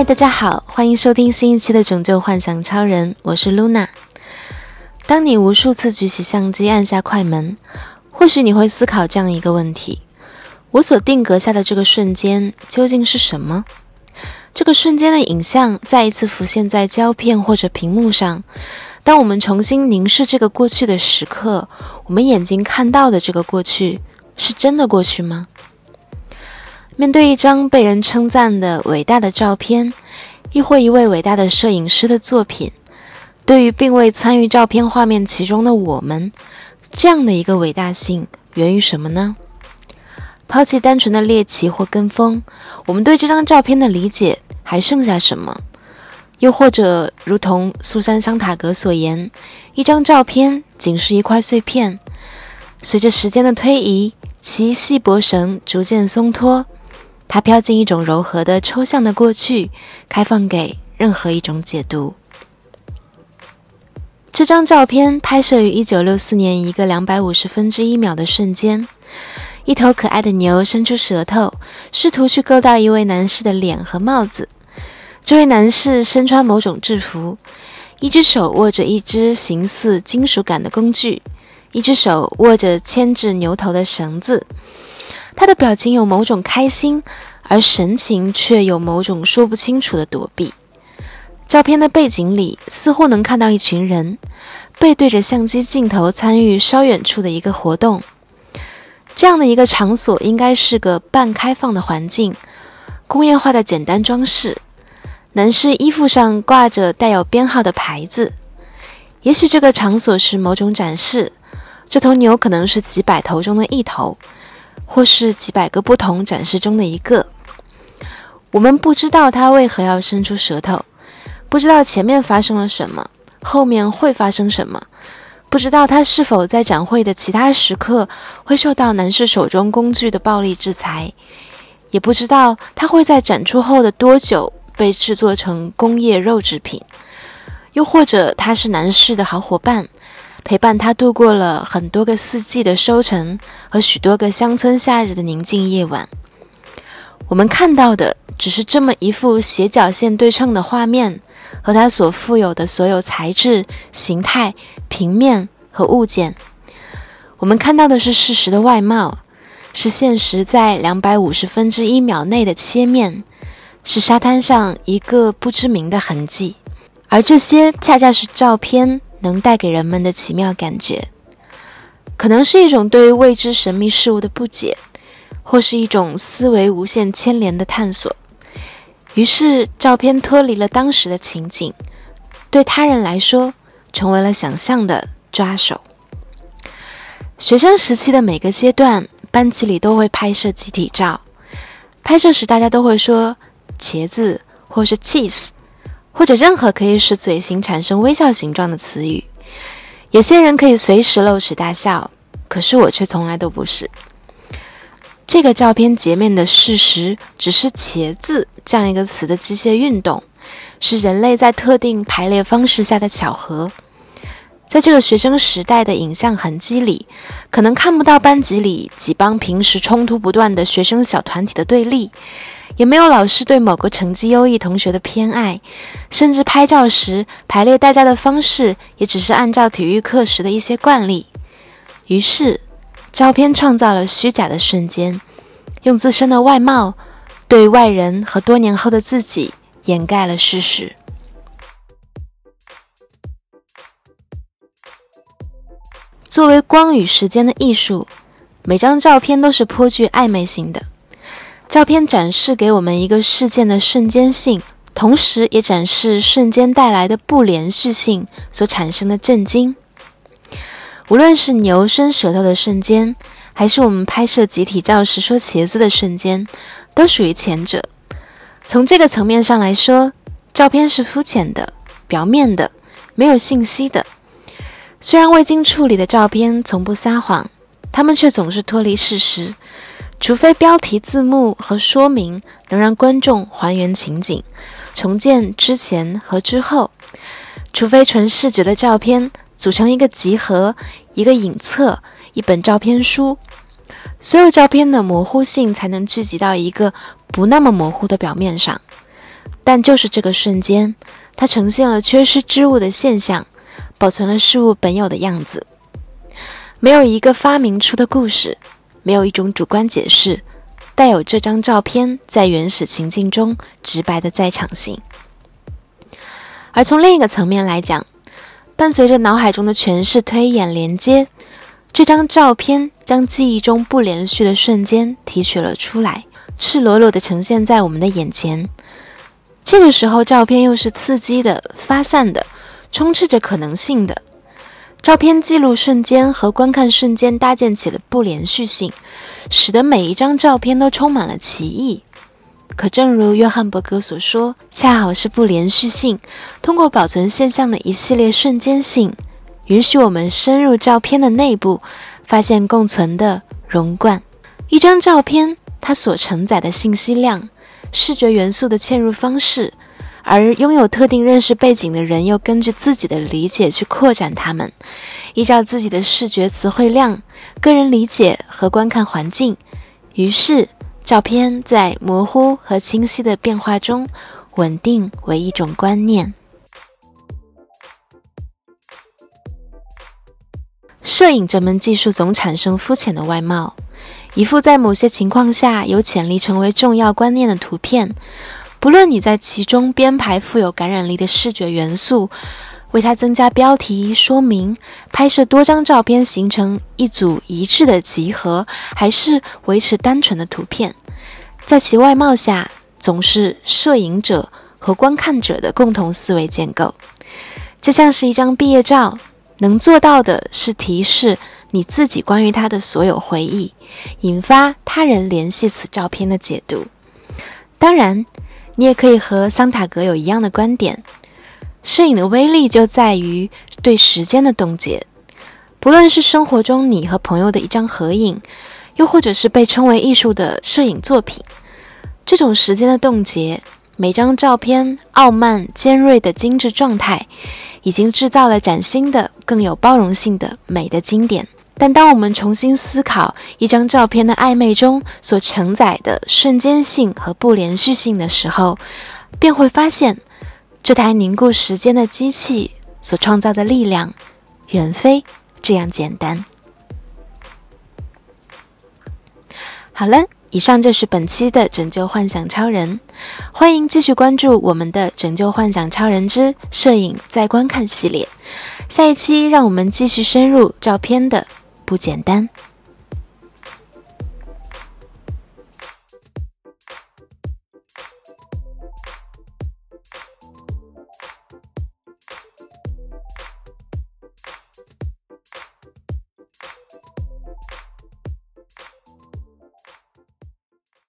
嗨，大家好，欢迎收听新一期的《拯救幻想超人》，我是 Luna。当你无数次举起相机，按下快门，或许你会思考这样一个问题：我所定格下的这个瞬间究竟是什么？这个瞬间的影像再一次浮现在胶片或者屏幕上。当我们重新凝视这个过去的时刻，我们眼睛看到的这个过去，是真的过去吗？面对一张被人称赞的伟大的照片，亦或一位伟大的摄影师的作品，对于并未参与照片画面其中的我们，这样的一个伟大性源于什么呢？抛弃单纯的猎奇或跟风，我们对这张照片的理解还剩下什么？又或者，如同苏珊·桑塔格所言，一张照片仅是一块碎片，随着时间的推移，其细薄绳逐渐松脱。它飘进一种柔和的抽象的过去，开放给任何一种解读。这张照片拍摄于1964年一个250分之一秒的瞬间，一头可爱的牛伸出舌头，试图去勾到一位男士的脸和帽子。这位男士身穿某种制服，一只手握着一只形似金属杆的工具，一只手握着牵制牛头的绳子。他的表情有某种开心，而神情却有某种说不清楚的躲避。照片的背景里似乎能看到一群人背对着相机镜头参与稍远处的一个活动。这样的一个场所应该是个半开放的环境，工业化的简单装饰。男士衣服上挂着带有编号的牌子。也许这个场所是某种展示。这头牛可能是几百头中的一头。或是几百个不同展示中的一个，我们不知道他为何要伸出舌头，不知道前面发生了什么，后面会发生什么，不知道他是否在展会的其他时刻会受到男士手中工具的暴力制裁，也不知道他会在展出后的多久被制作成工业肉制品，又或者他是男士的好伙伴。陪伴他度过了很多个四季的收成和许多个乡村夏日的宁静夜晚。我们看到的只是这么一幅斜角线对称的画面和它所富有的所有材质、形态、平面和物件。我们看到的是事实的外貌，是现实在两百五十分之一秒内的切面，是沙滩上一个不知名的痕迹，而这些恰恰是照片。能带给人们的奇妙感觉，可能是一种对未知神秘事物的不解，或是一种思维无限牵连的探索。于是，照片脱离了当时的情景，对他人来说，成为了想象的抓手。学生时期的每个阶段，班级里都会拍摄集体照。拍摄时，大家都会说“茄子”或是 “cheese”。或者任何可以使嘴型产生微笑形状的词语，有些人可以随时露齿大笑，可是我却从来都不是。这个照片截面的事实只是“茄子”这样一个词的机械运动，是人类在特定排列方式下的巧合。在这个学生时代的影像痕迹里，可能看不到班级里几帮平时冲突不断的学生小团体的对立。也没有老师对某个成绩优异同学的偏爱，甚至拍照时排列大家的方式也只是按照体育课时的一些惯例。于是，照片创造了虚假的瞬间，用自身的外貌对外人和多年后的自己掩盖了事实。作为光与时间的艺术，每张照片都是颇具暧昧性的。照片展示给我们一个事件的瞬间性，同时也展示瞬间带来的不连续性所产生的震惊。无论是牛伸舌头的瞬间，还是我们拍摄集体照时说茄子的瞬间，都属于前者。从这个层面上来说，照片是肤浅的、表面的、没有信息的。虽然未经处理的照片从不撒谎，他们却总是脱离事实。除非标题、字幕和说明能让观众还原情景，重建之前和之后；除非纯视觉的照片组成一个集合、一个影册、一本照片书，所有照片的模糊性才能聚集到一个不那么模糊的表面上。但就是这个瞬间，它呈现了缺失之物的现象，保存了事物本有的样子。没有一个发明出的故事，没有一种主观解释，带有这张照片在原始情境中直白的在场性。而从另一个层面来讲，伴随着脑海中的诠释、推演、连接，这张照片将记忆中不连续的瞬间提取了出来，赤裸裸地呈现在我们的眼前。这个时候，照片又是刺激的、发散的、充斥着可能性的。照片记录瞬间和观看瞬间搭建起了不连续性，使得每一张照片都充满了歧义。可正如约翰伯格所说，恰好是不连续性，通过保存现象的一系列瞬间性，允许我们深入照片的内部，发现共存的融贯。一张照片，它所承载的信息量、视觉元素的嵌入方式，而拥有特定认识背景的人又根据自己的理解去扩展它们，依照自己的视觉词汇量、个人理解和观看环境，于是。照片在模糊和清晰的变化中，稳定为一种观念。摄影这门技术总产生肤浅的外貌，一幅在某些情况下有潜力成为重要观念的图片，不论你在其中编排富有感染力的视觉元素。为它增加标题说明，拍摄多张照片形成一组一致的集合，还是维持单纯的图片，在其外貌下，总是摄影者和观看者的共同思维建构。就像是一张毕业照，能做到的是提示你自己关于它的所有回忆，引发他人联系此照片的解读。当然，你也可以和桑塔格有一样的观点。摄影的威力就在于对时间的冻结，不论是生活中你和朋友的一张合影，又或者是被称为艺术的摄影作品，这种时间的冻结，每张照片傲慢尖锐的精致状态，已经制造了崭新的、更有包容性的美的经典。但当我们重新思考一张照片的暧昧中所承载的瞬间性和不连续性的时候，便会发现。这台凝固时间的机器所创造的力量，远非这样简单。好了，以上就是本期的《拯救幻想超人》，欢迎继续关注我们的《拯救幻想超人之摄影再观看》系列。下一期，让我们继续深入照片的不简单。